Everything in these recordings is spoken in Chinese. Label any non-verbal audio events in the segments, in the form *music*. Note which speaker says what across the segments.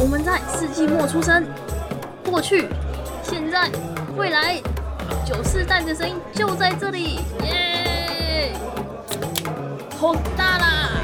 Speaker 1: 我们在世纪末出生，过去、现在、未来，九四代的声音就在这里，耶！好大啦！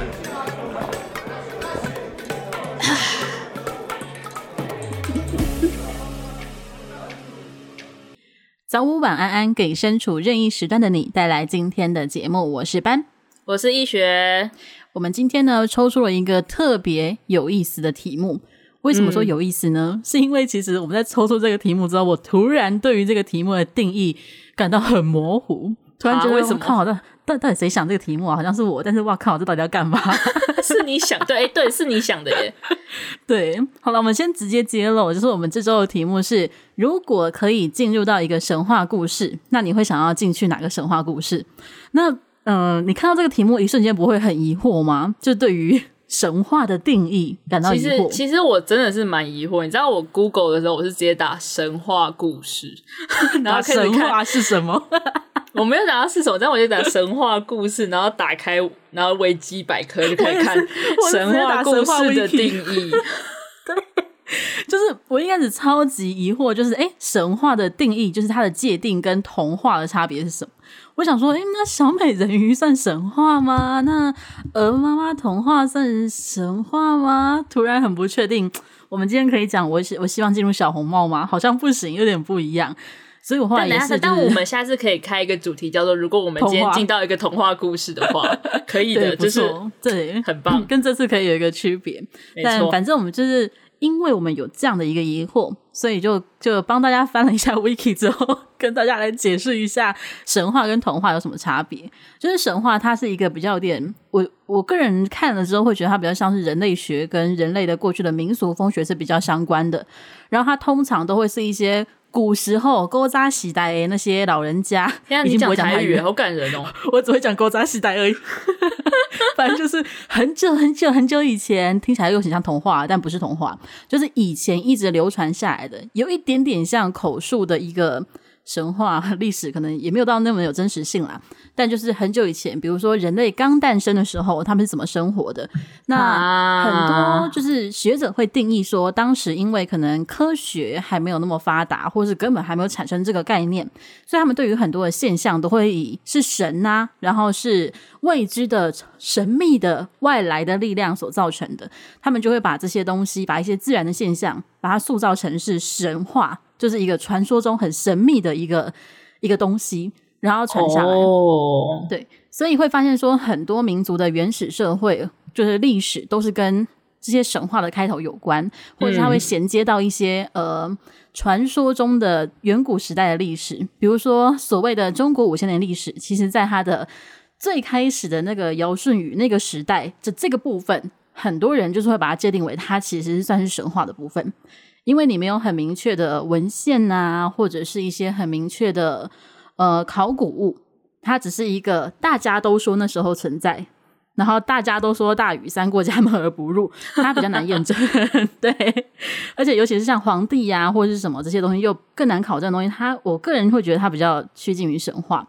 Speaker 1: *laughs*
Speaker 2: 早午晚安安，给身处任意时段的你带来今天的节目。我是班，
Speaker 1: 我是易学。
Speaker 2: 我们今天呢，抽出了一个特别有意思的题目。为什么说有意思呢？嗯、*laughs* 是因为其实我们在抽出这个题目之后，我突然对于这个题目的定义感到很模糊。*laughs* 突然觉得为什么？靠，到到底谁想这个题目啊？好像是我，但是哇靠，这到底要干嘛？*laughs*
Speaker 1: 是你想？对，对，是你想的耶。
Speaker 2: 对，好了，我们先直接揭露，就是我们这周的题目是：如果可以进入到一个神话故事，那你会想要进去哪个神话故事？那嗯、呃，你看到这个题目一瞬间不会很疑惑吗？就对于。神话的定义感到疑惑。
Speaker 1: 其实，其实我真的是蛮疑惑。你知道，我 Google 的时候，我是直接打神话故事，*laughs* 然后
Speaker 2: 神话是什么？*laughs*
Speaker 1: 我没有想到是什么，但我就打神话故事，然后打开，然后维基百科就可以看 *laughs* 神话故事的定义。
Speaker 2: 对，就是我一开始超级疑惑，就是哎，神话的定义，就是它的界定跟童话的差别是什么？我想说，诶，那小美人鱼算神话吗？那鹅妈妈童话算神话吗？突然很不确定。我们今天可以讲，我希我希望进入小红帽吗？好像不行，有点不一样。所以我后来也是、就是，
Speaker 1: 但我们下次可以开一个主题，叫做“如果我们今天进到一个童话故事的话 *laughs* ”，可以的，就是
Speaker 2: 对，
Speaker 1: 很棒，
Speaker 2: 跟这次可以有一个区别。但反正我们就是。因为我们有这样的一个疑惑，所以就就帮大家翻了一下 Wiki 之后，*laughs* 跟大家来解释一下神话跟童话有什么差别。就是神话，它是一个比较有点，我我个人看了之后会觉得它比较像是人类学跟人类的过去的民俗风学是比较相关的。然后它通常都会是一些。古时候，勾扎喜代的那些老人家，
Speaker 1: 已经不会讲台语，好感人哦！*laughs*
Speaker 2: 我只会讲勾扎喜代而已。*laughs* 反正就是很久很久很久以前，听起来又很像童话，但不是童话，就是以前一直流传下来的，有一点点像口述的一个。神话历史可能也没有到那么有真实性啦，但就是很久以前，比如说人类刚诞生的时候，他们是怎么生活的？那很多就是学者会定义说，当时因为可能科学还没有那么发达，或是根本还没有产生这个概念，所以他们对于很多的现象都会以是神呐、啊，然后是未知的神秘的外来的力量所造成的，他们就会把这些东西，把一些自然的现象，把它塑造成是神话。就是一个传说中很神秘的一个一个东西，然后传下来。Oh. 对，所以会发现说，很多民族的原始社会，就是历史都是跟这些神话的开头有关，或者它会衔接到一些、嗯、呃传说中的远古时代的历史。比如说，所谓的中国五千年历史，其实在它的最开始的那个尧舜禹那个时代，这这个部分，很多人就是会把它界定为它其实算是神话的部分。因为你没有很明确的文献啊，或者是一些很明确的呃考古物，它只是一个大家都说那时候存在，然后大家都说大禹三过家门而不入，*laughs* 它比较难验证。*laughs* 对，而且尤其是像皇帝呀、或者是什么这些东西，又更难考证的东西，它我个人会觉得它比较趋近于神话。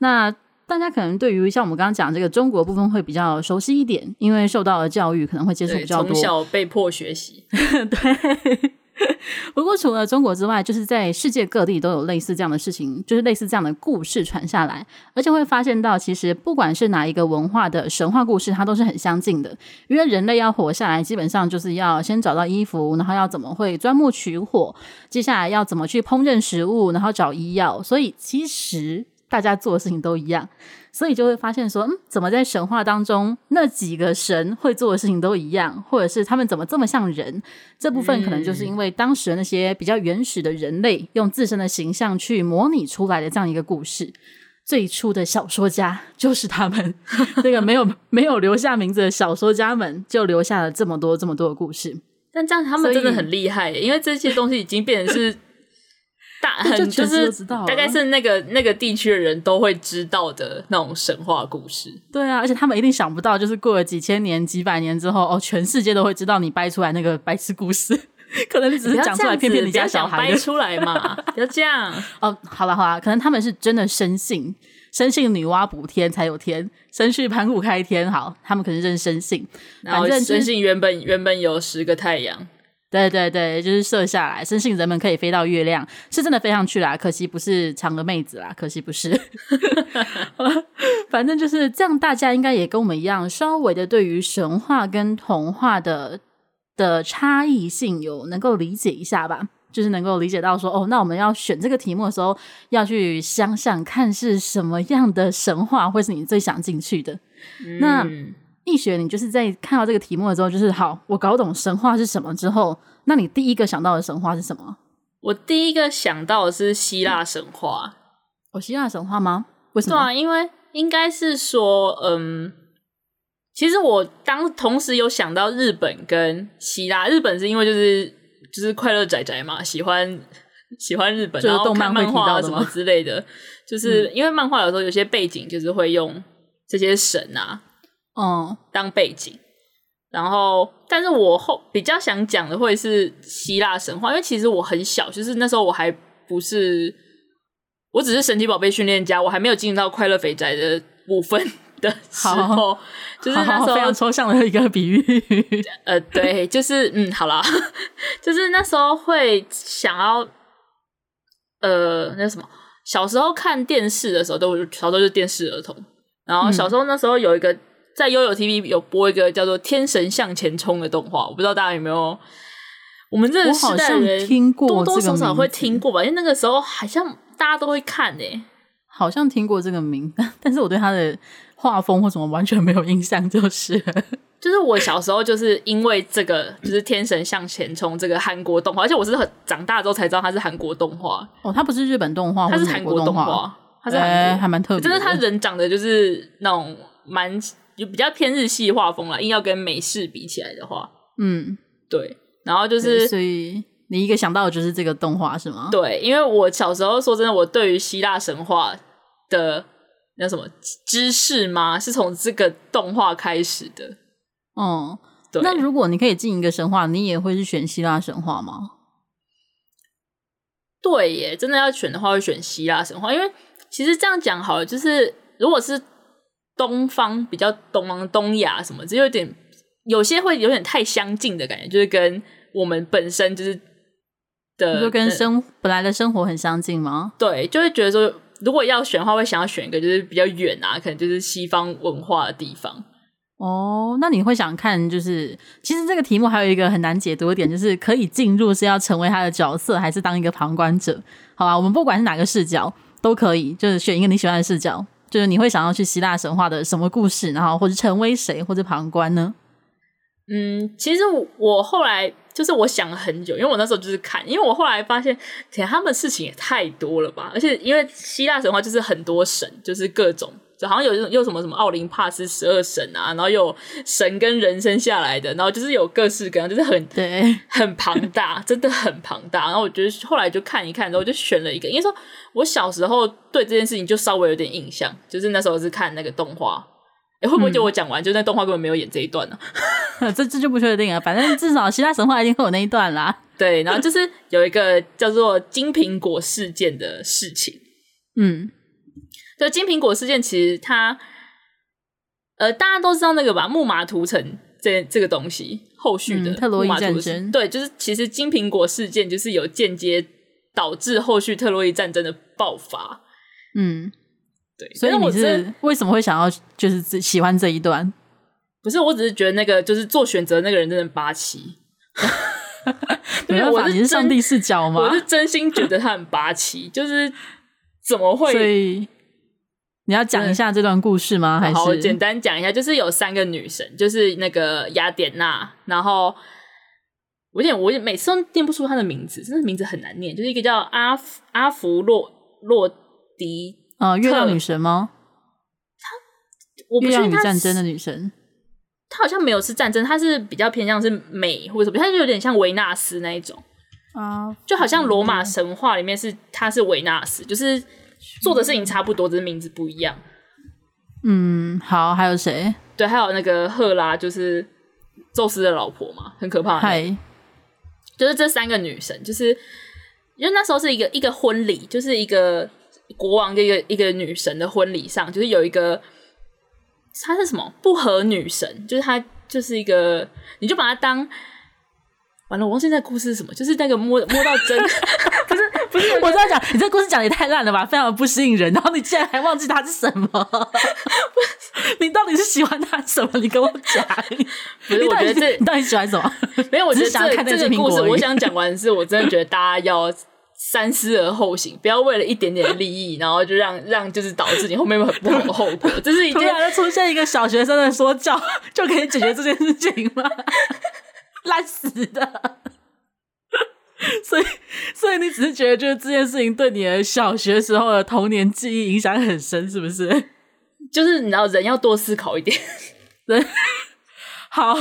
Speaker 2: 那大家可能对于像我们刚刚讲这个中国部分会比较熟悉一点，因为受到的教育可能会接触比较多，
Speaker 1: 从小被迫学习。*laughs*
Speaker 2: 对。不过，除了中国之外，就是在世界各地都有类似这样的事情，就是类似这样的故事传下来，而且会发现到，其实不管是哪一个文化的神话故事，它都是很相近的。因为人类要活下来，基本上就是要先找到衣服，然后要怎么会钻木取火，接下来要怎么去烹饪食物，然后找医药，所以其实大家做的事情都一样。所以就会发现说，嗯，怎么在神话当中那几个神会做的事情都一样，或者是他们怎么这么像人？这部分可能就是因为当时那些比较原始的人类用自身的形象去模拟出来的这样一个故事。最初的小说家就是他们，*laughs* 这个没有没有留下名字的小说家们，就留下了这么多这么多的故事。
Speaker 1: 但这样他们真的很厉害，因为这些东西已经变成是。大很就是大概是那个那个地区的人都会知道的那种神话故事。
Speaker 2: 对啊，而且他们一定想不到，就是过了几千年、几百年之后，哦，全世界都会知道你掰出来那个白痴故事。*laughs* 可能你只是讲出来骗骗你家小孩。
Speaker 1: 掰出来嘛，*laughs* 不要这样。
Speaker 2: 哦，好了好了，可能他们是真的深信，深信女娲补天才有天，深信盘古开天。好，他们可能真的深信，
Speaker 1: 然后深信原本原本有十个太阳。
Speaker 2: 对对对，就是射下来，深信人们可以飞到月亮，是真的飞上去啦。可惜不是嫦娥妹子啦，可惜不是。*laughs* 反正就是这样，大家应该也跟我们一样，稍微的对于神话跟童话的的差异性有能够理解一下吧。就是能够理解到说，哦，那我们要选这个题目的时候，要去想想看是什么样的神话会是你最想进去的。那易学，你就是在看到这个题目的时候，就是好，我搞懂神话是什么之后，那你第一个想到的神话是什么？
Speaker 3: 我第一个想到的是希腊神话。
Speaker 2: 哦，希腊神话吗？为什么？
Speaker 3: 对啊，因为应该是说，嗯，其实我当同时有想到日本跟希腊。日本是因为就是。就是快乐仔仔嘛，喜欢喜欢日本，然后看漫画什么之类的。就是因为漫画有时候有些背景就是会用这些神啊，嗯，当背景。然后，但是我后比较想讲的会是希腊神话，因为其实我很小，就是那时候我还不是，我只是神奇宝贝训练家，我还没有进入到快乐肥宅的部分。的时候，*laughs* 就是那时候好好非
Speaker 2: 常抽象的一个比喻。
Speaker 3: 呃，对，就是嗯，好啦，*laughs* 就是那时候会想要，呃，那什么，小时候看电视的时候，都小时候就是电视儿童。然后小时候那时候有一个、嗯、在悠悠 TV 有播一个叫做《天神向前冲》的动画，我不知道大家有没有，我们这个时代人
Speaker 2: 听过，
Speaker 3: 多多少少会听过吧？因为那个时候好像大家都会看诶、欸，
Speaker 2: 好像听过这个名，但是我对他的。画风或什么完全没有印象，就是
Speaker 3: 就是我小时候就是因为这个，就是《天神向前冲》这个韩国动画，而且我是很长大之后才知道它是韩国动画
Speaker 2: 哦，它不是日本动画，
Speaker 3: 它是韩国动画，它是韩国、
Speaker 2: 欸、还蛮特别，
Speaker 3: 就是他人长得就是那种蛮就比较偏日系画风了，硬要跟美式比起来的话，
Speaker 2: 嗯，
Speaker 3: 对，然后就是
Speaker 2: 所以你一个想到的就是这个动画是吗？
Speaker 3: 对，因为我小时候说真的，我对于希腊神话的。那什么知识吗？是从这个动画开始的。
Speaker 2: 嗯，对。那如果你可以进一个神话，你也会是选希腊神话吗？
Speaker 3: 对耶，真的要选的话，会选希腊神话。因为其实这样讲好了，就是如果是东方比较东方东亚什么，就有点有些会有点太相近的感觉，就是跟我们本身就是的，
Speaker 2: 就跟生本来的生活很相近吗？
Speaker 3: 对，就会觉得说。如果要选的话，会想要选一个就是比较远啊，可能就是西方文化的地方。
Speaker 2: 哦，那你会想看，就是其实这个题目还有一个很难解读的点，就是可以进入是要成为他的角色，还是当一个旁观者？好吧，我们不管是哪个视角都可以，就是选一个你喜欢的视角。就是你会想要去希腊神话的什么故事，然后或者成为谁，或者旁观呢？
Speaker 3: 嗯，其实我，后来。就是我想了很久，因为我那时候就是看，因为我后来发现，天，他们事情也太多了吧！而且因为希腊神话就是很多神，就是各种，好像有又什么什么奥林帕斯十二神啊，然后有神跟人生下来的，然后就是有各式各样，就是很
Speaker 2: 对，
Speaker 3: 很庞大，真的很庞大。然后我觉得后来就看一看，然后我就选了一个，因为说我小时候对这件事情就稍微有点印象，就是那时候是看那个动画。会不会就我讲完，嗯、就那动画根本没有演这一段呢？*laughs*
Speaker 2: 这这就不确定了。反正至少希腊神话一定会有那一段啦。*laughs*
Speaker 3: 对，然后就是有一个叫做金苹果事件的事情。
Speaker 2: 嗯，
Speaker 3: 就金苹果事件，其实它呃，大家都知道那个吧？木马屠城这这个东西，后续的、嗯、特洛伊战争。对，就是其实金苹果事件就是有间接导致后续特洛伊战争的爆发。
Speaker 2: 嗯。
Speaker 3: 对，
Speaker 2: 所以你是为什么会想要就是喜欢这一段？
Speaker 3: 不是，我只是觉得那个就是做选择那个人真的霸气。
Speaker 2: 没办法，你是上帝视角吗？
Speaker 3: 我是真心觉得他很霸气，就是怎么会？
Speaker 2: 所以你要讲一下这段故事吗？还是
Speaker 3: 好，简单讲一下，就是有三个女神，就是那个雅典娜，然后我有点我每次都念不出她的名字，真的名字很难念，就是一个叫阿芙阿芙洛洛迪。
Speaker 2: 啊、呃，月亮女神吗？
Speaker 3: 她，我不确定她是
Speaker 2: 战争的女神。
Speaker 3: 她好像没有是战争，她是比较偏向是美或者什么，她就有点像维纳斯那一种
Speaker 2: 啊，
Speaker 3: 就好像罗马神话里面是她是维纳斯，就是做的事情差不多，只是名字不一样。
Speaker 2: 嗯，好，还有谁？
Speaker 3: 对，还有那个赫拉，就是宙斯的老婆嘛，很可怕。
Speaker 2: 嗨，
Speaker 3: 就是这三个女神，就是因为那时候是一个一个婚礼，就是一个。国王的一个一个女神的婚礼上，就是有一个，她是什么不和女神，就是她就是一个，你就把她当完了，我忘记那故事是什么，就是那个摸摸到针，不是，
Speaker 2: 我在讲，你这故事讲的也太烂了吧，非常的不吸引人。然后你竟然还忘记他是什么？*laughs* 你到底是喜欢他什么？你跟我讲。
Speaker 3: 不是，我觉得这
Speaker 2: 你到底喜欢什么？
Speaker 3: 没有，我只是想要看
Speaker 2: 这
Speaker 3: 这个故事。我想讲完的是，我真的觉得大家要三思而后行，不要为了一点点利益，然后就让让就是导致你后面有很不好的后果。这是突
Speaker 2: 然出现一个小学生的说教就可以解决这件事情吗？*laughs* 烂死的，*laughs* 所以，所以你只是觉得，就是这件事情对你的小学时候的童年记忆影响很深，是不是？*laughs*
Speaker 3: 就是你知道，人要多思考一点。*laughs* 人，
Speaker 2: 好，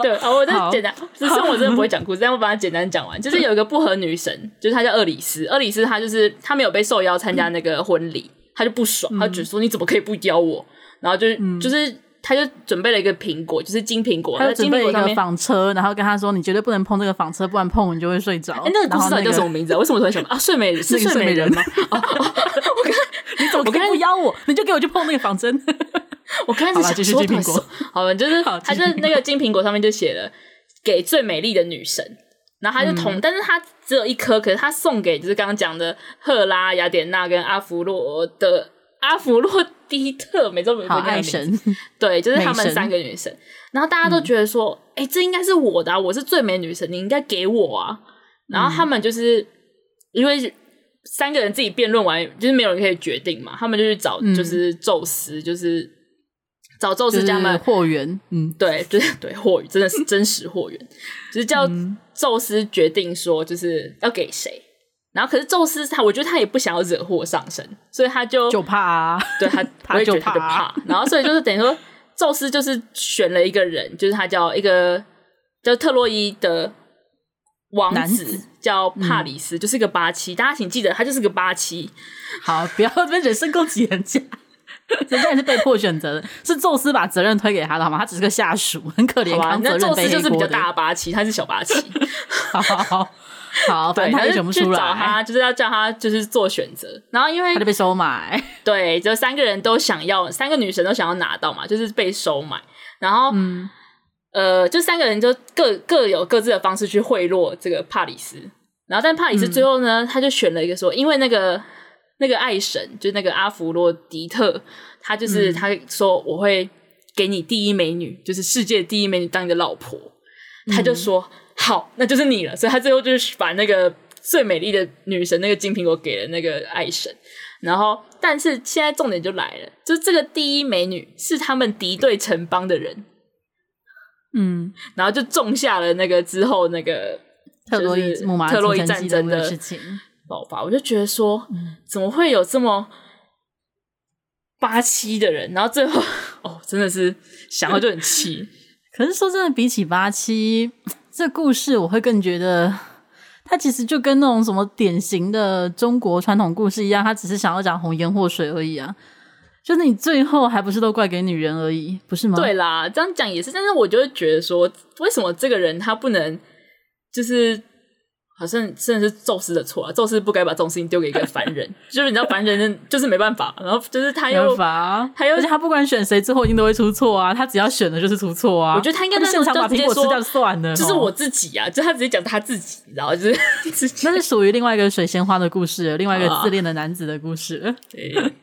Speaker 3: 对，好，我再简单，只是我真的不会讲故事，但我把它简单讲完。就是有一个不和女神，就是她叫厄里斯，厄里斯她就是她没有被受邀参加那个婚礼，她就不爽，她就说你怎么可以不邀我？然后就就是。他就准备了一个苹果，就是金苹果。
Speaker 2: 他就准备了一个纺车，然后跟他说：“你绝对不能碰这个纺车，不然碰你就会睡着。”哎，
Speaker 3: 那个故事到底叫什么名字啊？为什么突然想啊？*laughs* 睡美是睡美人吗？我刚 *laughs*
Speaker 2: 你怎么可以不邀我？你就给我去碰那个房针。*laughs*
Speaker 3: 我刚开始想说苹果，好了，就是他就那个金苹果上面就写了给最美丽的女神，然后他就同，嗯、但是他只有一颗，可是他送给就是刚刚讲的赫拉、雅典娜跟阿芙洛的。阿芙洛狄特，每周每周爱神，对，就是她们三个女神。神然后大家都觉得说，哎、嗯欸，这应该是我的、啊，我是最美女神，你应该给我啊。然后他们就是、嗯、因为三个人自己辩论完，就是没有人可以决定嘛，他们就去找，就是宙斯，嗯、就是找宙斯家们
Speaker 2: 货源。嗯，
Speaker 3: 对，就是对货源，真的是真实货源，就是叫宙斯决定说，就是要给谁。然后，可是宙斯他，我觉得他也不想要惹祸上身，所以他就
Speaker 2: 就怕啊，*laughs*
Speaker 3: 对他，*laughs* 他就怕，就怕。然后，所以就是等于说，宙斯就是选了一个人，就是他叫一个叫特洛伊的王子，子叫帕里斯，嗯、就是一个八七。大家请记得，他就是个八七。
Speaker 2: 好，不要这边人身攻击人家，人家也是被迫选择的，是宙斯把责任推给他的好吗？他只是个下属，很可怜。
Speaker 3: 那宙斯就是比较大八七，他是小八七。*laughs*
Speaker 2: 好好好。好，反正他就选不出来，
Speaker 3: 找他就是要叫他就是做选择，然后因为
Speaker 2: 他就被收买，*laughs*
Speaker 3: 对，就三个人都想要，三个女神都想要拿到嘛，就是被收买，然后嗯，呃，就三个人就各各有各自的方式去贿赂这个帕里斯，然后但帕里斯最后呢，嗯、他就选了一个说，因为那个那个爱神就是那个阿弗洛狄特，他就是他说我会给你第一美女，就是世界第一美女当你的老婆，他就说。嗯好，那就是你了。所以他最后就是把那个最美丽的女神那个金苹果给了那个爱神。然后，但是现在重点就来了，就这个第一美女是他们敌对城邦的人，嗯，然后就种下了那个之后那个特洛伊特洛伊战争的事情爆发。我就觉得说，怎么会有这么八七的人？然后最后，哦，真的是想到就很气。
Speaker 2: 可是说真的，比起八七。这故事我会更觉得，它其实就跟那种什么典型的中国传统故事一样，他只是想要讲红颜祸水而已啊。就是你最后还不是都怪给女人而已，不是吗？
Speaker 3: 对啦，这样讲也是，但是我就会觉得说，为什么这个人他不能就是。好像真的是宙斯的错啊！宙斯不该把这种事情丢给一个凡人，*laughs* 就是你知道凡人就是没办法，然后就是他又
Speaker 2: 法
Speaker 3: 他又
Speaker 2: 而且他不管选谁，最后一定都会出错啊！他只要选的就是出错啊！
Speaker 3: 我觉得他应该
Speaker 2: 在现场把苹果吃掉算了，
Speaker 3: 就是我自己啊！就他直接讲他自己，然后就是 *laughs*
Speaker 2: 那是属于另外一个水仙花的故事，另外一个自恋的男子的故事。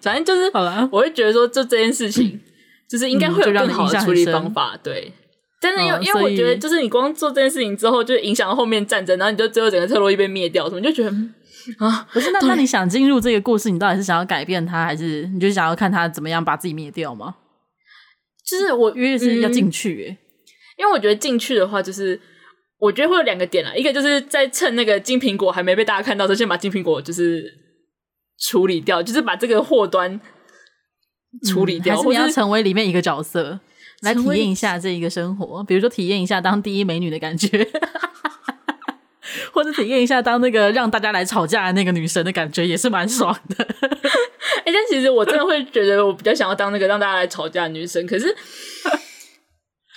Speaker 3: 反正就是好了，我会觉得说，就这件事情，就是应该会有更好的处理方法，嗯、对。真的，因为因为我觉得，就是你光做这件事情之后，就影响到后面战争，然后你就最后整个特洛伊被灭掉，什么就觉得啊，
Speaker 2: 不是？那那你想进入这个故事，你到底是想要改变他，还是你就想要看他怎么样把自己灭掉吗？
Speaker 3: 就是我
Speaker 2: 约是要进去，欸，
Speaker 3: 因为我觉得进去的话，就是我觉得会有两个点啦，一个就是在趁那个金苹果还没被大家看到的时候，先把金苹果就是处理掉，就是把这个祸端处理掉，
Speaker 2: 嗯，还是你要成为里面一个角色？来体验一下这一个生活，比如说体验一下当第一美女的感觉，*laughs* 或者体验一下当那个让大家来吵架的那个女神的感觉，也是蛮爽的。
Speaker 3: 哎、欸，但其实我真的会觉得，我比较想要当那个让大家来吵架的女神。可是，*laughs*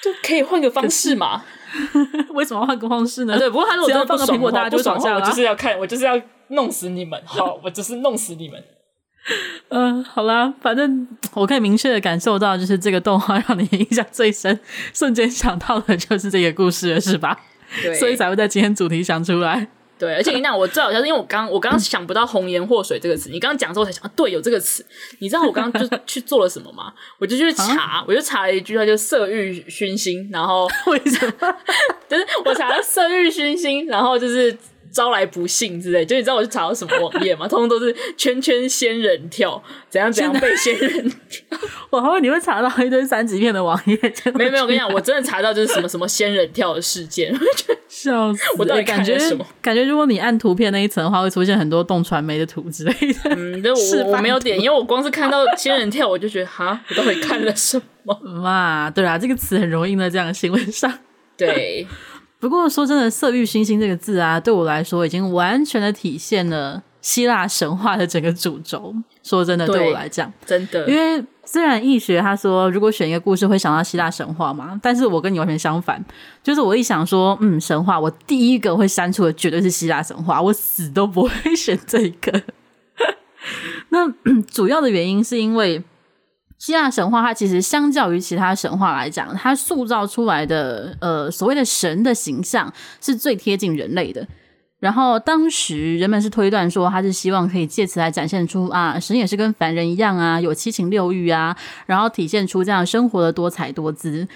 Speaker 3: 就可以换个方式嘛？*laughs*
Speaker 2: 为什么换个方式呢？
Speaker 3: 啊、对，不过他如果真的放个苹果，大家就吵架了。
Speaker 2: 我
Speaker 3: 就是要看，我就是要弄死你们。好，我就是弄死你们。
Speaker 2: 嗯、*laughs* 呃，好啦，反正我可以明确的感受到，就是这个动画让你印象最深，瞬间想到的就是这个故事了，是吧？
Speaker 3: 对，
Speaker 2: 所以才会在今天主题想出来。
Speaker 3: 对，而且你讲，我最好笑是因为我刚我刚刚想不到“红颜祸水”这个词，你刚刚讲之后才想，啊，对，有这个词。你知道我刚刚就去做了什么吗？*laughs* 我就去查，啊、我就查了一句话，就“色欲熏心”，然后
Speaker 2: 为什么？
Speaker 3: 就是我查了“色欲熏心”，然后就是。招来不幸之类，就你知道我去查到什么网页吗？*laughs* 通通都是圈圈仙人跳，怎样怎样被仙人跳。*laughs*
Speaker 2: 我还以为你会查到一堆三级片的网页。
Speaker 3: 没有没有，我跟你讲，我真的查到就是什么什么仙人跳的事件，*laughs*
Speaker 2: 笑死！
Speaker 3: 我到底感觉什么？
Speaker 2: 感觉如果你按图片那一层的话，会出现很多动传媒的图之类的。
Speaker 3: 嗯，但我我没有点，因为我光是看到仙人跳，我就觉得哈，我到底看了什么？
Speaker 2: 哇，对啊，这个词很容易用在这样的新闻上。
Speaker 3: 对。
Speaker 2: 不过说真的，“色欲熏心”这个字啊，对我来说已经完全的体现了希腊神话的整个主轴。说真的，对，对我来讲，
Speaker 3: 真的，
Speaker 2: 因为虽然易学他说如果选一个故事会想到希腊神话嘛，但是我跟你完全相反，就是我一想说，嗯，神话，我第一个会删除的绝对是希腊神话，我死都不会 *laughs* 选这个。*laughs* 那 *clears throat* 主要的原因是因为。希腊神话，它其实相较于其他神话来讲，它塑造出来的呃所谓的神的形象是最贴近人类的。然后当时人们是推断说，他是希望可以借此来展现出啊，神也是跟凡人一样啊，有七情六欲啊，然后体现出这样生活的多彩多姿。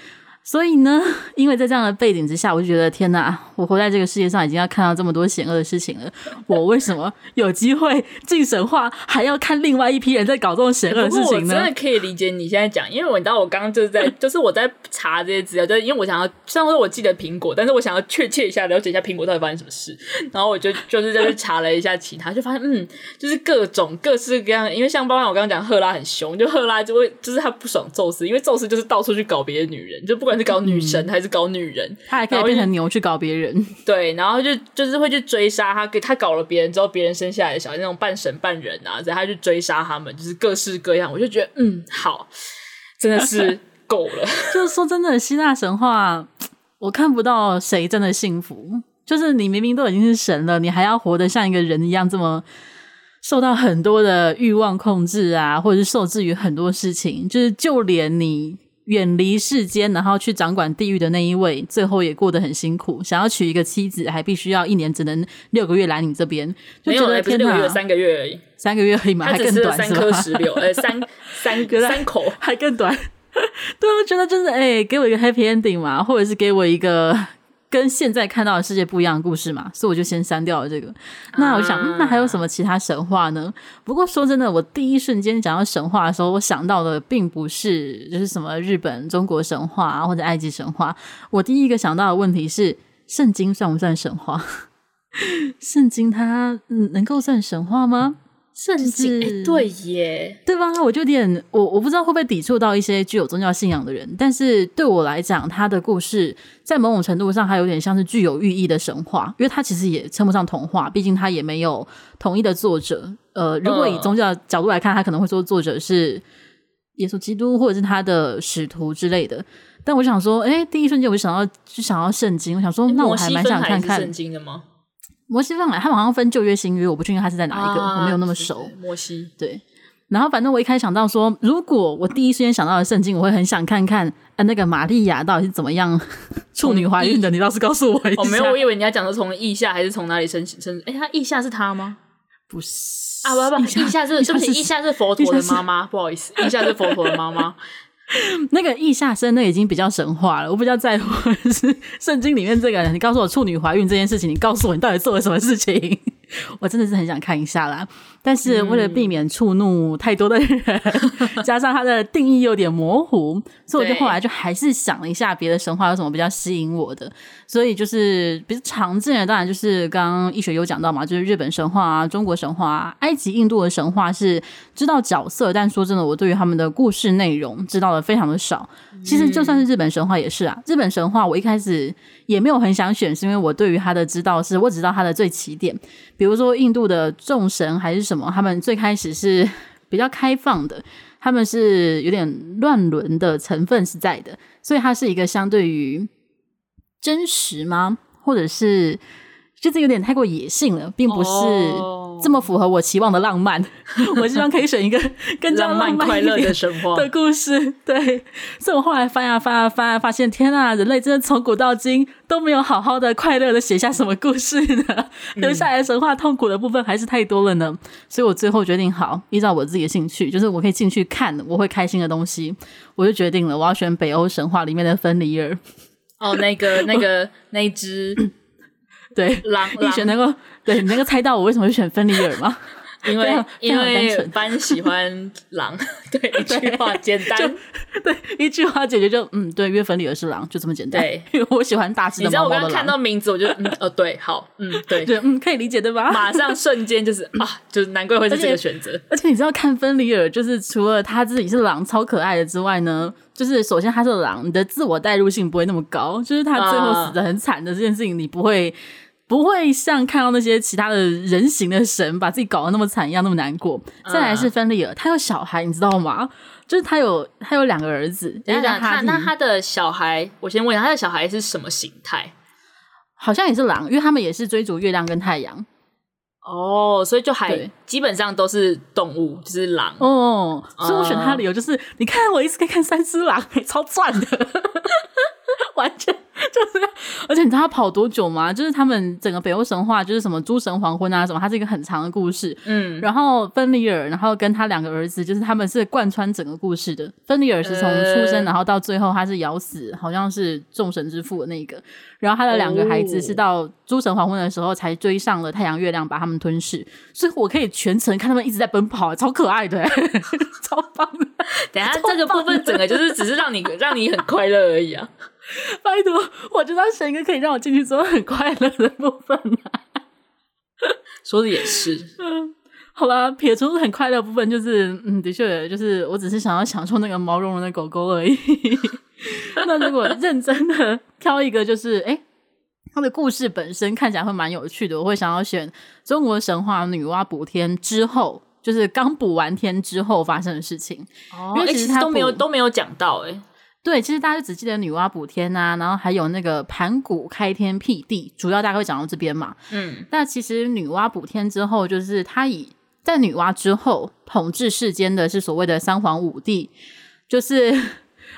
Speaker 2: 所以呢，*laughs* 因为在这样的背景之下，我就觉得天哪，我活在这个世界上已经要看到这么多险恶的事情了。我为什么有机会进神话，还要看另外一批人在搞这种险恶的事情呢？
Speaker 3: 我真的可以理解你现在讲，因为我你知道我刚刚就是在，*laughs* 就是我在查这些资料，就是因为我想要，虽然说我记得苹果，但是我想要确切一下了解一下苹果到底发生什么事。然后我就就是在这查了一下其他，就发现嗯，就是各种各式各样，因为像包括我刚刚讲赫拉很凶，就赫拉就会就是他不爽宙斯，因为宙斯就是到处去搞别的女人，就不管。是搞女神还是搞女人？嗯、
Speaker 2: 他还可以变成牛去搞别人。
Speaker 3: 对，然后就就是会去追杀他，给他搞了别人之后，别人生下来的小孩那种半神半人啊，然后他去追杀他们，就是各式各样。我就觉得，嗯，好，真的是 *laughs* 够了。
Speaker 2: 就是说真的，希腊神话我看不到谁真的幸福。就是你明明都已经是神了，你还要活得像一个人一样，这么受到很多的欲望控制啊，或者是受制于很多事情。就是就连你。远离世间，然后去掌管地狱的那一位，最后也过得很辛苦。想要娶一个妻子，还必须要一年只能六个月来你这边，就觉得天哪，
Speaker 3: 六个月，三个月而已，
Speaker 2: 三个月而已嘛，还更短，
Speaker 3: 三颗石榴，呃，三 *laughs* 三个三口
Speaker 2: 还更短。*laughs* 对，我觉得就是哎、欸，给我一个 happy ending 嘛，或者是给我一个。跟现在看到的世界不一样的故事嘛，所以我就先删掉了这个。那我想，嗯，那还有什么其他神话呢？不过说真的，我第一瞬间讲到神话的时候，我想到的并不是就是什么日本、中国神话啊，或者埃及神话。我第一个想到的问题是，圣经算不算神话？*laughs* 圣经它能够算神话吗？
Speaker 3: 圣经、欸、对耶，
Speaker 2: 对吧？我就有点我我不知道会不会抵触到一些具有宗教信仰的人，但是对我来讲，他的故事在某种程度上还有点像是具有寓意的神话，因为他其实也称不上童话，毕竟他也没有统一的作者。呃，如果以宗教角度来看，他可能会说作者是耶稣基督或者是他的使徒之类的。但我想说，哎，第一瞬间我就想到就想到圣经，我想说，那我还蛮想看看
Speaker 3: 圣经的吗？
Speaker 2: 摩西分海，他们好像分旧约新约，我不确定他是在哪一个，啊、我没有那么熟。
Speaker 3: 摩西
Speaker 2: 对，然后反正我一开始想到说，如果我第一时间想到的圣经，我会很想看看，呃，那个玛利亚到底是怎么样 *laughs* 处女怀孕的？你倒是告诉我一下。
Speaker 3: 哦，没有，我以为你要讲的从腋下还是从哪里生生？哎，他腋下是他吗？
Speaker 2: 不是
Speaker 3: 啊，不不，腋下是，是不是腋下是佛陀的妈妈？不好意思，腋下是佛陀的妈妈。*laughs*
Speaker 2: 那个意下生，那已经比较神话了。我比较在乎的是圣经里面这个人。你告诉我处女怀孕这件事情，你告诉我你到底做了什么事情？我真的是很想看一下啦。但是为了避免触怒太多的人，嗯、*laughs* 加上它的定义有点模糊，所以我就后来就还是想了一下别的神话有什么比较吸引我的。所以就是比较常见的，当然就是刚刚易学有讲到嘛，就是日本神话啊、中国神话啊、埃及、印度的神话是知道角色，但说真的，我对于他们的故事内容知道的非常的少。其实就算是日本神话也是啊，日本神话我一开始也没有很想选，是因为我对于他的知道是我只知道他的最起点，比如说印度的众神还是什么，他们最开始是 *laughs* 比较开放的，他们是有点乱伦的成分是在的，所以它是一个相对于。真实吗？或者是就是有点太过野性了，并不是这么符合我期望的浪漫，*laughs* 我希望可以选一个 *laughs* 更加
Speaker 3: 浪漫快乐的生活
Speaker 2: 的故事。对，所以我后来翻呀翻呀翻呀，发现天啊，人类真的从古到今都没有好好的快乐的写下什么故事呢？留下来的神话痛苦的部分还是太多了呢。所以我最后决定，好，依照我自己的兴趣，就是我可以进去看我会开心的东西，我就决定了，我要选北欧神话里面的芬里尔。
Speaker 3: 哦，那个、那个、那一只。
Speaker 2: 对，
Speaker 3: 狼，*laughs*
Speaker 2: 你选那个，对，你能够猜到我为什么会选芬里尔吗？*laughs*
Speaker 3: 因为因为班喜欢狼，对，一句话简单，
Speaker 2: 对，一句话解决就嗯，对，因为芬里尔是狼，就这么简单。对，因为我喜欢大只的猫猫的狼。
Speaker 3: 你知道我刚刚看到名字，我就嗯，哦，对，好，嗯，对，*laughs*
Speaker 2: 对，嗯，可以理解对吧？
Speaker 3: 马上瞬间就是啊，就是难怪会是这个选择。
Speaker 2: 而且你知道看芬里尔，就是除了他自己是狼超可爱的之外呢，就是首先他是狼，你的自我代入性不会那么高，就是他最后死的很惨的这件事情，你不会。不会像看到那些其他的人形的神把自己搞得那么惨一样那么难过。再来是芬利尔，他有小孩，你知道吗？就是他有他有两个儿子。
Speaker 3: 等一下，他那他的小孩，我先问一下，他的小孩是什么形态？
Speaker 2: 好像也是狼，因为他们也是追逐月亮跟太阳。
Speaker 3: 哦，所以就还基本上都是动物，就是狼。
Speaker 2: 哦，所以我选他的理由就是，你看我一次可以看三只狼，超赚的，*laughs* 完全。就是，*laughs* 而且你知道他跑多久吗？就是他们整个北欧神话，就是什么诸神黄昏啊什么，它是一个很长的故事。嗯，然后芬里尔，然后跟他两个儿子，就是他们是贯穿整个故事的。芬里尔是从出生，然后到最后他是咬死，好像是众神之父的那个。然后他的两个孩子是到诸神黄昏的时候才追上了太阳月亮，把他们吞噬。所以我可以全程看他们一直在奔跑，超可爱的，*laughs* 超棒的。
Speaker 3: 等下这个部分整个就是只是让你让你很快乐而已啊。*laughs*
Speaker 2: 拜托，我就要选一个可以让我进去之后很快乐的部分啊。*laughs*
Speaker 3: 说的也是，
Speaker 2: 嗯，好吧，撇除很快乐的部分，就是，嗯，的确，就是我只是想要享受那个毛茸茸的狗狗而已。*laughs* 那如果认真的挑一个，就是，哎，它的故事本身看起来会蛮有趣的，我会想要选中国神话女娲补天之后，就是刚补完天之后发生的事情。
Speaker 3: 哦，因为其实它都没有都没有讲到，哎。
Speaker 2: 对，其实大家就只记得女娲补天呐、啊，然后还有那个盘古开天辟地，主要大概会讲到这边嘛。嗯，那其实女娲补天之后，就是她以在女娲之后统治世间的是所谓的三皇五帝，就是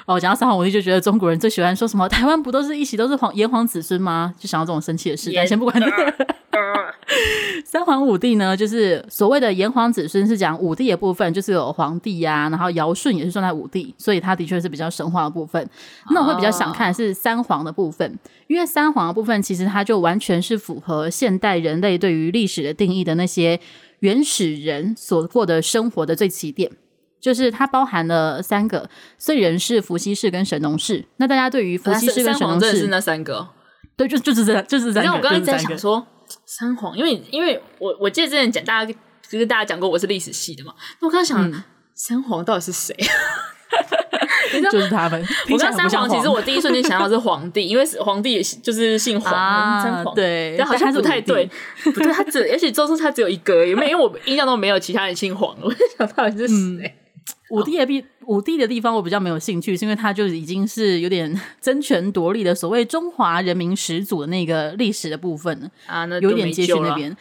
Speaker 2: 哦，讲到三皇五帝就觉得中国人最喜欢说什么台湾不都是一起都是皇炎黄子孙吗？就想到这种生气的事，但先不管这个。*laughs* 三皇五帝呢，就是所谓的炎黄子孙，是讲五帝的部分，就是有皇帝呀、啊，然后尧舜也是算在五帝，所以他的确是比较神话的部分。那我会比较想看是三皇的部分，因为三皇的部分其实它就完全是符合现代人类对于历史的定义的那些原始人所过的生活的最起点，就是它包含了三个燧人氏、伏羲氏跟神农氏。那大家对于伏羲氏跟神农氏
Speaker 3: 是那三个，
Speaker 2: 对，就就是这，就是这。
Speaker 3: 那我刚刚在想说。三皇，因为因为我我记得之前讲大家就是大家讲过我是历史系的嘛，那我刚刚想、嗯、三皇到底是谁？*laughs*
Speaker 2: 就是他们。
Speaker 3: 我刚三皇其实我第一瞬间想到是皇帝，因为皇帝也就是姓黄，
Speaker 2: 啊、
Speaker 3: 三皇
Speaker 2: 对，
Speaker 3: 但好像不太对，不对，他只而且周叔他只有一个，也没有？因为我印象中没有其他人姓黄，我就想到底是谁？嗯
Speaker 2: 五帝的地，五帝的地方我比较没有兴趣，是因为他就已经是有点 *laughs* 争权夺利的所谓中华人民始祖的那个历史的部分了
Speaker 3: 啊，那
Speaker 2: 有点接续那边，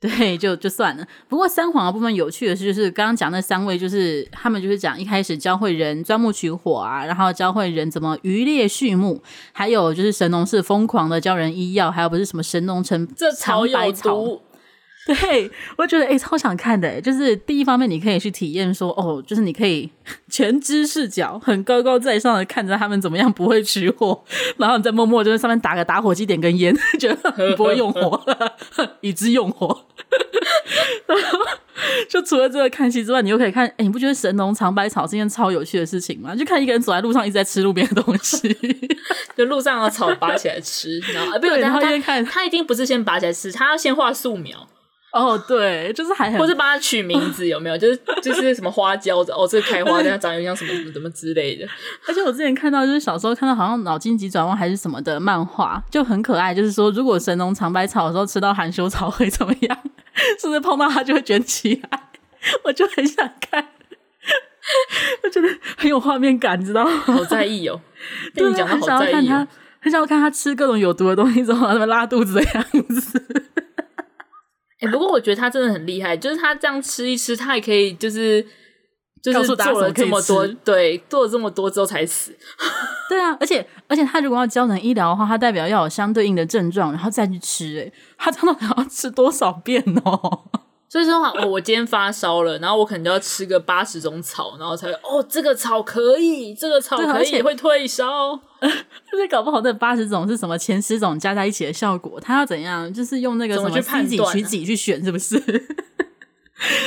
Speaker 2: 对，就就算了。不过三皇的部分有趣的是，就是刚刚讲那三位，就是他们就是讲一开始教会人钻木取火啊，然后教会人怎么渔猎畜牧，还有就是神农氏疯狂的教人医药，还有不是什么神农尝
Speaker 3: 这草有毒。*laughs*
Speaker 2: 对，我觉得诶、欸、超想看的诶，就是第一方面，你可以去体验说，哦，就是你可以 *laughs* 全知视角，很高高在上的看着他们怎么样不会取火，然后你再默默就在上面打个打火机，点根烟，*laughs* 觉得不会用火，以知用火。然后就除了这个看戏之外，你又可以看，诶你不觉得神农尝百草是一件超有趣的事情吗？就看一个人走在路上一直在吃路边的东西，
Speaker 3: 就路上的草拔起来吃，然后不对，然后他看他一定不是先拔起来吃，他要先画素描。
Speaker 2: 哦，oh, 对，就是还很，
Speaker 3: 或是帮他取名字有没有？就是就是什么花椒的哦，这个开花，它长得像什么什么什么之类的。*laughs*
Speaker 2: 而且我之前看到，就是小时候看到好像脑筋急转弯还是什么的漫画，就很可爱。就是说，如果神农尝百草的时候吃到含羞草会怎么样？*laughs* 是不是碰到它就会卷起来？*laughs* 我就很想看，我觉得很有画面感，你知道吗？
Speaker 3: 好在意哦，
Speaker 2: 对，你讲的好在意哦，很想要看他吃各种有毒的东西之后，他们拉肚子的样子。
Speaker 3: 哎、欸，不过我觉得他真的很厉害，就是他这样吃一吃，他也可以就是就是做了这么多，对，做了这么多之后才死。*laughs*
Speaker 2: 对啊，而且而且他如果要教人医疗的话，他代表要有相对应的症状，然后再去吃。哎，他真的要吃多少遍哦？
Speaker 3: 所以说，我我今天发烧了，然后我可能就要吃个八十种草，然后才会哦，这个草可以，这个草可以会退烧。*laughs*
Speaker 2: 就是搞不好那八十种是什么前十种加在一起的效果？他要怎样？就是用那个什么取几取几去选，是不是？*laughs*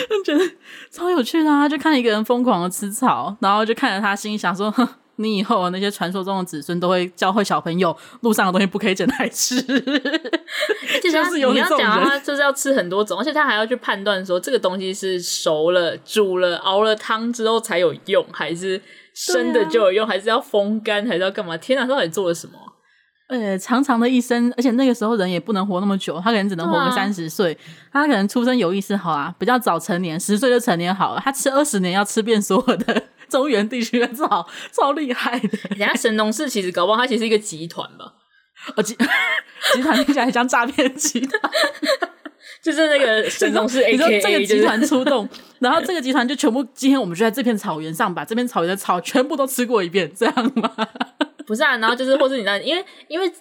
Speaker 2: 我觉得超有趣的啊！就看一个人疯狂的吃草，然后就看着他，心里想说：哼。你以后那些传说中的子孙都会教会小朋友，路上的东西不可以捡来吃。*laughs*
Speaker 3: 就像是有你要讲的话，就是要吃很多种，而且他还要去判断说这个东西是熟了、煮了、熬了汤之后才有用，还是生的就有用，啊、还是要风干，还是要干嘛？天哪，他到底做了什么？
Speaker 2: 呃，长长的一生，而且那个时候人也不能活那么久，他可能只能活个三十岁。啊、他可能出生有意思好啊，比较早成年，十岁就成年好了。他吃二十年要吃遍所有的。中原地区的草 *laughs* 超厉害的，
Speaker 3: 人家神农氏其实搞不好它其实是一个集团吧？
Speaker 2: 哦，集 *laughs* 集团听起来很像诈骗集团，*laughs*
Speaker 3: 就是那个神农氏
Speaker 2: 你说这个集团出动，然后这个集团就全部今天我们就在这片草原上把这片草原的草全部都吃过一遍，这样吗？
Speaker 3: 不是啊，然后就是或是你那，因为因为。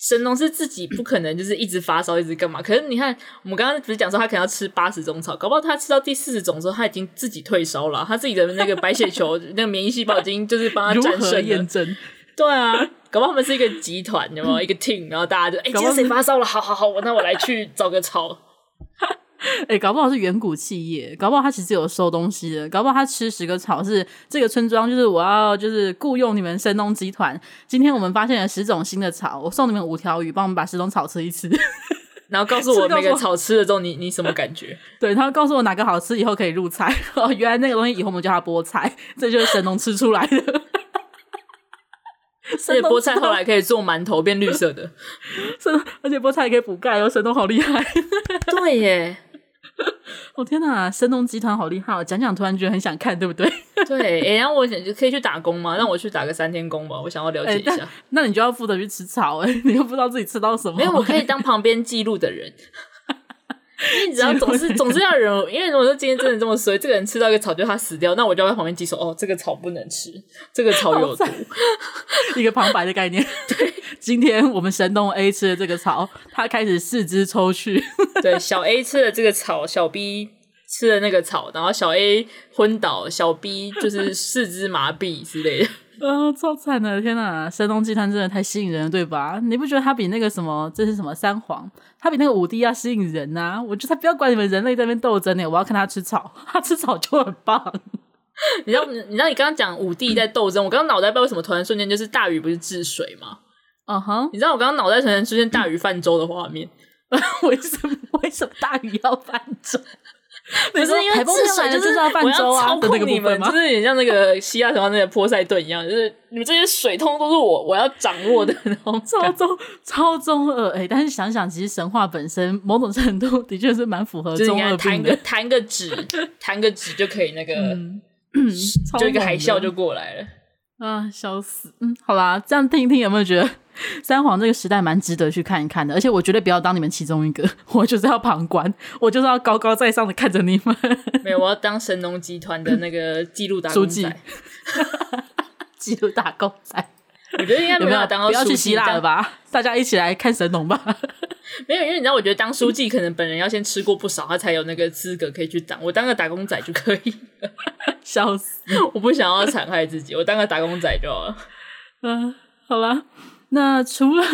Speaker 3: 神农是自己不可能就是一直发烧一直干嘛？可是你看，我们刚刚不是讲说他可能要吃八十种草，搞不好他吃到第四十种的时候，他已经自己退烧了，他自己的那个白血球 *laughs* 那个免疫细胞已经就是帮他战胜了。验证？*laughs* 对啊，搞不好他们是一个集团，有没有一个 team？然后大家就哎，今天谁发烧了？好好好，我那我来去找个草。
Speaker 2: 哎、欸，搞不好是远古企业，搞不好他其实有收东西的，搞不好他吃十个草是这个村庄，就是我要就是雇佣你们神农集团。今天我们发现了十种新的草，我送你们五条鱼，帮我们把十种草吃一吃，*laughs*
Speaker 3: 然后告诉我每个草吃了之后你你什么感觉？*laughs*
Speaker 2: 对，他会告诉我哪个好吃，以后可以入菜。*laughs* 哦，原来那个东西以后我们叫它菠菜，这就是神农吃出来的。
Speaker 3: 而且菠菜后来可以做馒头，变绿色的。
Speaker 2: 而且菠菜也可以补钙哦，神农好厉害。
Speaker 3: 对耶。
Speaker 2: 我、*laughs* 哦、天哪，神农集团好厉害哦！讲讲突然觉得很想看，对不对？*laughs*
Speaker 3: 对，哎，然后我想就可以去打工吗？让我去打个三天工吧，我想要了解一下。
Speaker 2: 那你就要负责去吃草，哎，*laughs* 你又不知道自己吃到什么。
Speaker 3: 没有，我可以当旁边记录的人。因 *laughs* 为你知道，*laughs* 总是总是要人，因为如果说今天真的这么衰，这个人吃到一个草就他死掉，那我就要在旁边记说，哦，这个草不能吃，这个草有毒，*laughs*
Speaker 2: 一个旁白的概念。对，今天我们神农 A 吃了这个草，他开始四肢抽搐。
Speaker 3: 对，小 A 吃了这个草，小 B 吃了那个草，然后小 A 昏倒，小 B 就是四肢麻痹之类的。
Speaker 2: 啊、呃，超惨的！天哪，神农集团真的太吸引人了，对吧？你不觉得他比那个什么，这是什么三皇，他比那个五帝要吸引人啊？我觉得他不要管你们人类在那边斗争呢，我要看他吃草，他吃草就很棒。*laughs*
Speaker 3: 你知道，你知道，你刚刚讲五帝在斗争，我刚刚脑袋不知道为什么突然瞬间就是大禹不是治水吗？
Speaker 2: 嗯哼、uh，huh.
Speaker 3: 你知道我刚刚脑袋突然出现大禹泛舟的画面，*laughs*
Speaker 2: 为什么？为什么大禹要泛舟？*laughs*
Speaker 3: 不是因为治水就是要泛舟啊，操控你们，就是也像那个希腊神话那个波塞顿一样，就是你们这些水通都是我我要掌握的那种
Speaker 2: 超中超中二哎！但是想想，其实神话本身某种程度的确是蛮符合中二病的。
Speaker 3: 弹个纸，弹个纸就可以那个，嗯、就一个海啸就过来了
Speaker 2: 啊！笑死，嗯，好啦，这样听一听有没有觉得？*laughs* 三皇这个时代蛮值得去看一看的，而且我绝对不要当你们其中一个，*laughs* 我就是要旁观，我就是要高高在上的看着你们。*laughs*
Speaker 3: 没有，我要当神农集团的那个记录打工仔，
Speaker 2: 记录打工仔。
Speaker 3: 我觉得应该没有当
Speaker 2: 不要去希腊了吧？大家一起来看神农吧。
Speaker 3: 没有，因为你知道，我觉得当书记可能本人要先吃过不少，他才有那个资格可以去当。我当个打工仔就可以了，
Speaker 2: 笑死！
Speaker 3: 我不想要残害自己，我当个打工仔就好了。
Speaker 2: 嗯，好吧。那除了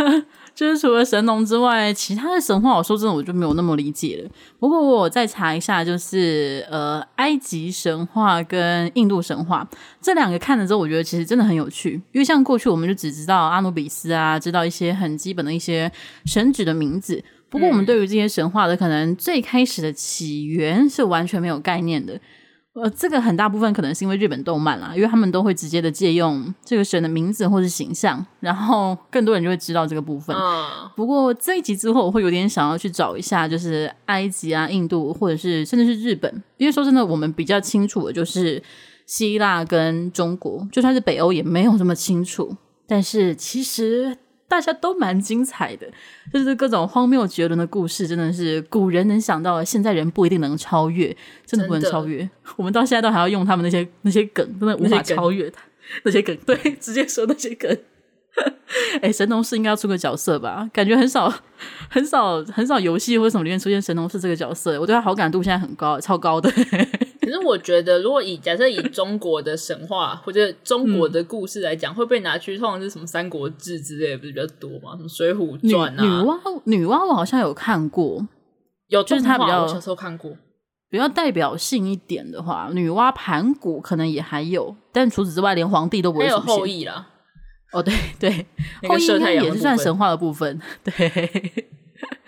Speaker 2: 就是除了神农之外，其他的神话，我说真的我就没有那么理解了。不过我再查一下，就是呃，埃及神话跟印度神话这两个看了之后，我觉得其实真的很有趣。因为像过去我们就只知道阿努比斯啊，知道一些很基本的一些神祇的名字。不过我们对于这些神话的可能最开始的起源是完全没有概念的。呃，这个很大部分可能是因为日本动漫啦，因为他们都会直接的借用这个神的名字或是形象，然后 *laughs* 更多人就会知道这个部分。嗯，不过这一集之后，我会有点想要去找一下，就是埃及啊、印度，或者是甚至是日本，因为说真的，我们比较清楚的就是希腊跟中国，就算是北欧也没有这么清楚。但是其实大家都蛮精彩的，就是各种荒谬绝伦的故事，真的是古人能想到的，现在人不一定能超越，真的不能超越。*laughs* 我们到现在都还要用他们那些那些梗，真的无法超越他那些梗，*laughs* 那些梗，对，直接说那些梗。*laughs* 哎、欸，神农氏应该要出个角色吧？感觉很少、很少、很少游戏或什么里面出现神农氏这个角色，我对他好感度现在很高，超高的。
Speaker 3: 可是我觉得，如果以假设以 *laughs* 中国的神话或者中国的故事来讲，嗯、会被拿去通常是什么《三国志》之类的，不是比较多吗？什么《水浒传》啊？
Speaker 2: 女娲，女娲我好像有看过，
Speaker 3: 有就是她比较小时候看过，
Speaker 2: 比较代表性一点的话，女娲盘古可能也还有，但除此之外，连皇帝都不会出现。
Speaker 3: 还有后羿啦。
Speaker 2: 哦，对对，后羿应该也是算神话的部分。*laughs* 对，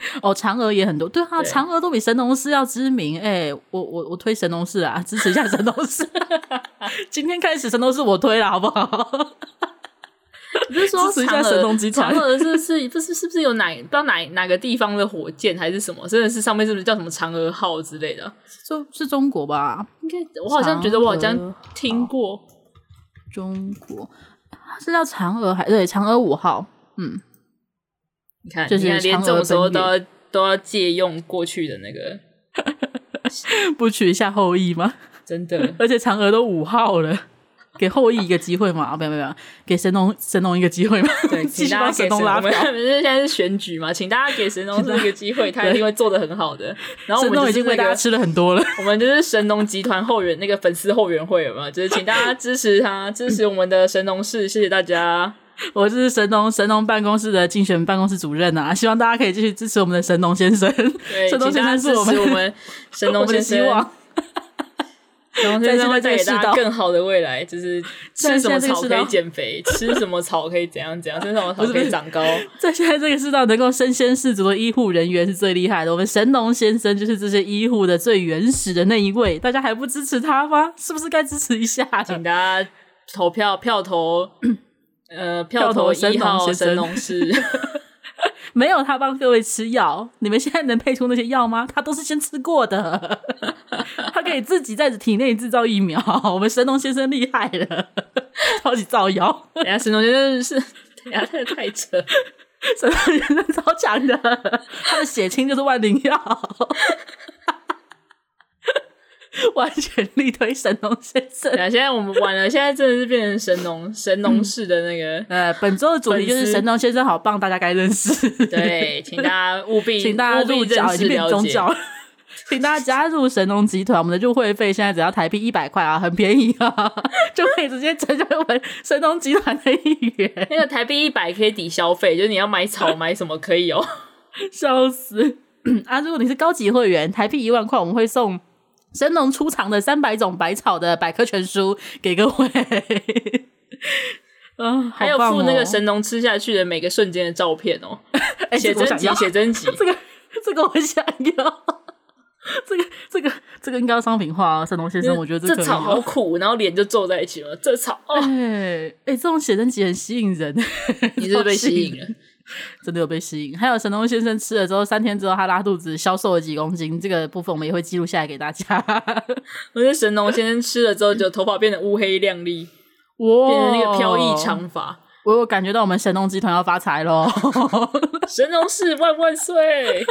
Speaker 2: *laughs* 哦，嫦娥也很多，对啊，嫦娥都比神农氏要知名。哎，我我我推神农氏啊，*laughs* 支持一下神农氏。*laughs* 今天开始，神农氏我推了，好不好？
Speaker 3: 不是说支持一下神农集团？嫦娥是是不是是不是有哪不知道哪哪个地方的火箭还是什么？真的是上面是不是叫什么嫦娥号之类的？
Speaker 2: 就是中国吧？
Speaker 3: 应该我好像觉得我好像听过
Speaker 2: 中国。是叫嫦娥还对嫦娥五号？嗯，
Speaker 3: 你看，就是连这种时候都要都要借用过去的那个，*laughs*
Speaker 2: 不取一下后羿吗？*laughs*
Speaker 3: 真的，*laughs*
Speaker 2: 而且嫦娥都五号了，给后羿一个机会嘛？没有没有，给神农神农一个机会嘛？
Speaker 3: 对，请大家给神农拉票。我们现在是选举嘛，请大家给神农一个机会，他一定会做的很好的。然后我们、那个、
Speaker 2: 神农已经为大家吃了很多了，
Speaker 3: 我们就是神农集团后援那个粉丝后援会有没有？就是请大家支持他，支持我们的神农氏，谢谢大家。*laughs*
Speaker 2: 我是神农神农办公室的竞选办公室主任啊，*laughs* 希望大家可以继续支持我们的神农先生。
Speaker 3: 对，
Speaker 2: 神农先生是我们
Speaker 3: 我们 *laughs* 神农先生。神农先生会带给大家更好的未来，就是吃什么草可以减肥，吃什么草可以怎样怎样，吃什么草可以长高。
Speaker 2: 在现在这个世道，能够身先士卒的医护人员是最厉害的。我们神农先生就是这些医护的最原始的那一位，大家还不支持他吗？是不是该支持一下？
Speaker 3: 请大家投票，票投，呃，票头一号神农氏。*laughs*
Speaker 2: 没有他帮各位吃药，你们现在能配出那些药吗？他都是先吃过的，*laughs* 他可以自己在体内制造疫苗。我们神农先生厉害了，*laughs* 超级造谣。
Speaker 3: 等下神农先生是，等下太太扯，
Speaker 2: 神农先生超强的，他的血清就是万灵药。*laughs* 完全力推神农先生。
Speaker 3: 现在我们完了，现在真的是变成神农 *laughs* 神农氏的那个。
Speaker 2: 呃，本周的主题就是神农先生好棒，大家该认识。
Speaker 3: 对，请大家务必，*laughs*
Speaker 2: 请大家入教，已经变宗教了。请大家加入神农集团，我们的入会费现在只要台币一百块啊，很便宜啊，就可以直接成为我们神农集团的一员。
Speaker 3: 那个台币一百可以抵消费，就是你要买草买什么可以哦。
Speaker 2: 笑死！*coughs* 啊，如果你是高级会员，台币一万块，我们会送。神农出场的三百种百草的百科全书给各位，
Speaker 3: 嗯，*laughs* 还有附那个神农吃下去的每个瞬间的照片哦，*laughs* 写真集，写真集，*laughs*
Speaker 2: 这个这个我想要，这个这个这个应该要商品化啊，神农先生，我觉得这，
Speaker 3: 这草好苦，然后脸就皱在一起了，这草，哎、哦、
Speaker 2: 哎，这种写真集很吸引人，
Speaker 3: 你是被吸引了？*laughs*
Speaker 2: 真的有被吸引，还有神农先生吃了之后，三天之后他拉肚子，消瘦了几公斤，这个部分我们也会记录下来给大家。*laughs*
Speaker 3: 我觉得神农先生吃了之后，就头发变得乌黑亮丽，哇，变成那个飘逸长发。
Speaker 2: 我有感觉到我们神农集团要发财喽！*laughs*
Speaker 3: 神农氏万万岁！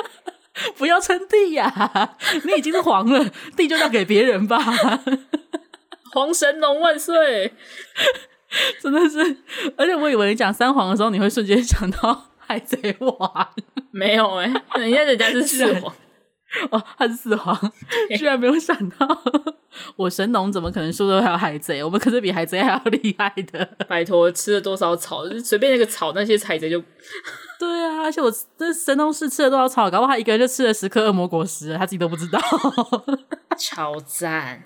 Speaker 2: 不要称帝呀，你已经是皇了，帝就让给别人吧。
Speaker 3: 皇神农万岁！*laughs*
Speaker 2: 真的是，而且我以为你讲三皇的时候，你会瞬间想到海贼王，
Speaker 3: 没有哎、欸，人家人家是四皇 *laughs*
Speaker 2: 哦，他是四皇，居然没有想到，我神农怎么可能说的还有海贼？我们可是比海贼还要厉害的，
Speaker 3: 拜托，吃了多少草，随便那个草，那些海贼就。*laughs*
Speaker 2: 对啊，而且我这神农氏吃了多少草？搞不好他一个人就吃了十颗恶魔果实，他自己都不知道。*laughs*
Speaker 3: 超赞，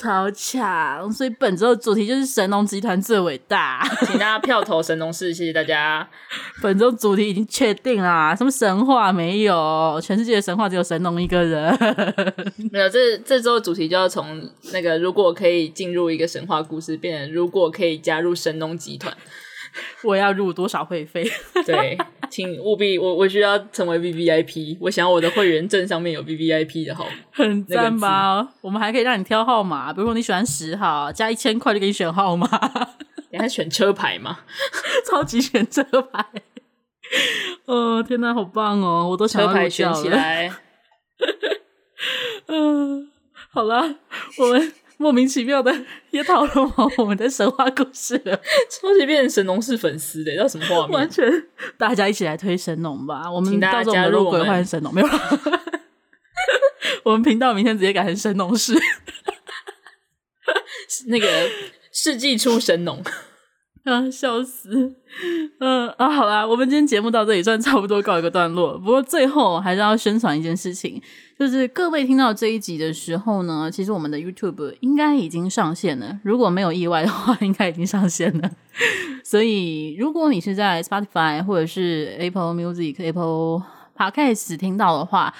Speaker 2: 超强！所以本周的主题就是神农集团最伟大，
Speaker 3: 请大家票投神农氏，谢谢大家。
Speaker 2: 本周主题已经确定啦，什么神话没有？全世界的神话只有神农一个人。*laughs*
Speaker 3: 没有，这这周的主题就要从那个如果可以进入一个神话故事，变成如果可以加入神农集团。
Speaker 2: 我要入多少会费？
Speaker 3: 对，请务必我我需要成为 VVIP，我想要我的会员证上面有 VVIP 的号，*laughs*
Speaker 2: 很赞吧？那个、我们还可以让你挑号码，比如说你喜欢十号，加一千块就给你选号码，*laughs*
Speaker 3: 你还选车牌吗？
Speaker 2: 超级选车牌，哦，天哪，好棒哦！我都想要
Speaker 3: 车牌选起来。*laughs*
Speaker 2: 嗯，好了，我们莫名其妙的也讨论完我们的神话故事了，*laughs*
Speaker 3: 超级变成神农氏粉丝的，叫什么画面？
Speaker 2: 完全，大家一起来推神农吧！我们到时候
Speaker 3: 加入
Speaker 2: 鬼换神农没有了。*laughs* 我们频道明天直接改成神农氏，*laughs*
Speaker 3: 那个世纪初神农。*laughs*
Speaker 2: 啊，笑死！嗯啊，好啦，我们今天节目到这里算差不多告一个段落。不过最后还是要宣传一件事情，就是各位听到这一集的时候呢，其实我们的 YouTube 应该已经上线了。如果没有意外的话，应该已经上线了。所以如果你是在 Spotify 或者是 Apple Music、Apple Podcast 听到的话，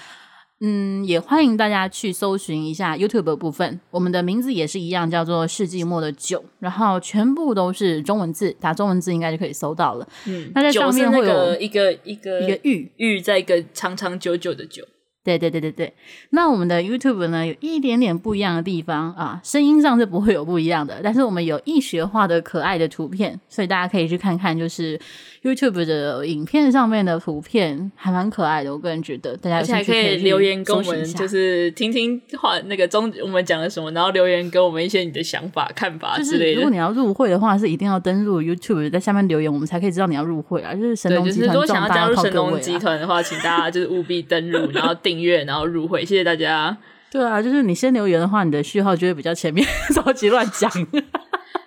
Speaker 2: 嗯，也欢迎大家去搜寻一下 YouTube 的部分，我们的名字也是一样，叫做《世纪末的酒》，然后全部都是中文字，打中文字应该就可以搜到了。嗯，那在上面会有
Speaker 3: 一个一个
Speaker 2: 一个玉
Speaker 3: 玉，在一个长长久久的久。
Speaker 2: 对对对对对，那我们的 YouTube 呢，有一点点不一样的地方啊，声音上是不会有不一样的，但是我们有易学化的可爱的图片，所以大家可以去看看，就是 YouTube 的影片上面的图片还蛮可爱的，我个人觉得大家
Speaker 3: 而且还可以留言跟我们，就是听听话那个中我们讲了什么，然后留言给我们一些你的想法、看法之类的。
Speaker 2: 就是如果你要入会的话，是一定要登录 YouTube，在下面留言，我们才可以知道你要入会啊。就是神农集团，
Speaker 3: 如果想要加入神农集团的话，请大家就是务必登录，然后订阅，然后入会。谢谢大家。
Speaker 2: 对啊，就是你先留言的话，你的序号就会比较前面，*laughs* 着急乱讲。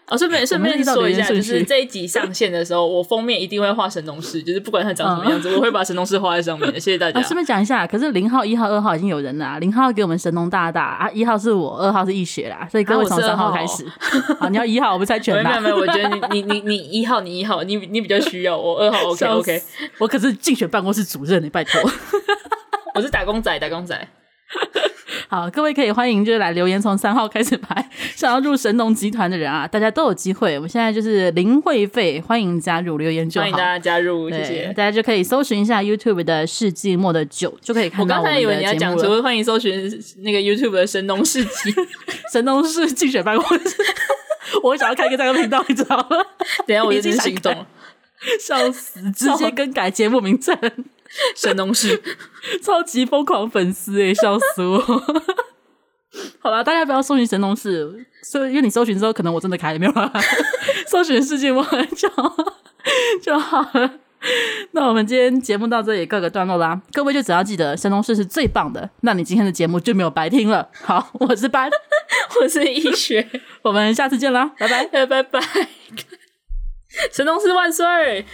Speaker 3: 哦，顺便顺便说一下，就是这一集上线的时候，我封面一定会画神农氏，就是不管它长什么样子，嗯、我会把神农氏画在上面。谢谢大家。
Speaker 2: 顺、啊、便讲一下，可是零号、一号、二号已经有人了、啊，零号给我们神农大大啊，一号是我，二号是易学啦，所以各位从三号开始。好，你要一号，我们猜拳。
Speaker 3: 没有没有，我觉得你你你你一号，你一号，你你比较需要，我二号 *laughs* OK OK。
Speaker 2: 我可是竞选办公室主任，你拜托。*laughs*
Speaker 3: 我是打工仔，打工仔。
Speaker 2: 好，各位可以欢迎，就是来留言，从三号开始排，想要入神农集团的人啊，大家都有机会。我们现在就是零会费，欢迎加入留言就好，
Speaker 3: 欢迎大家加入，谢谢。
Speaker 2: 大家就可以搜寻一下 YouTube 的世纪末的酒，就可以看到我。我刚才以为你要讲说，欢
Speaker 3: 迎搜寻那个 YouTube 的神农氏集，
Speaker 2: 神农氏竞选办公室。*laughs* 我想要开一个这个频道，你知道吗？
Speaker 3: 等一下我已经心动，*laughs*
Speaker 2: 笑死，直接更改节目名称。*laughs*
Speaker 3: 神农氏 *laughs*
Speaker 2: 超级疯狂粉丝诶，笑死我！*laughs* 好了，大家不要搜寻神农氏，所以因为你搜寻之后，可能我真的开了没有啦。搜寻世界末就就好了。那我们今天节目到这里告个段落啦，各位就只要记得神农氏是最棒的，那你今天的节目就没有白听了。好，我是班，
Speaker 3: 我是医学，
Speaker 2: 我们下次见啦，拜拜，
Speaker 3: 拜拜，神农氏万岁！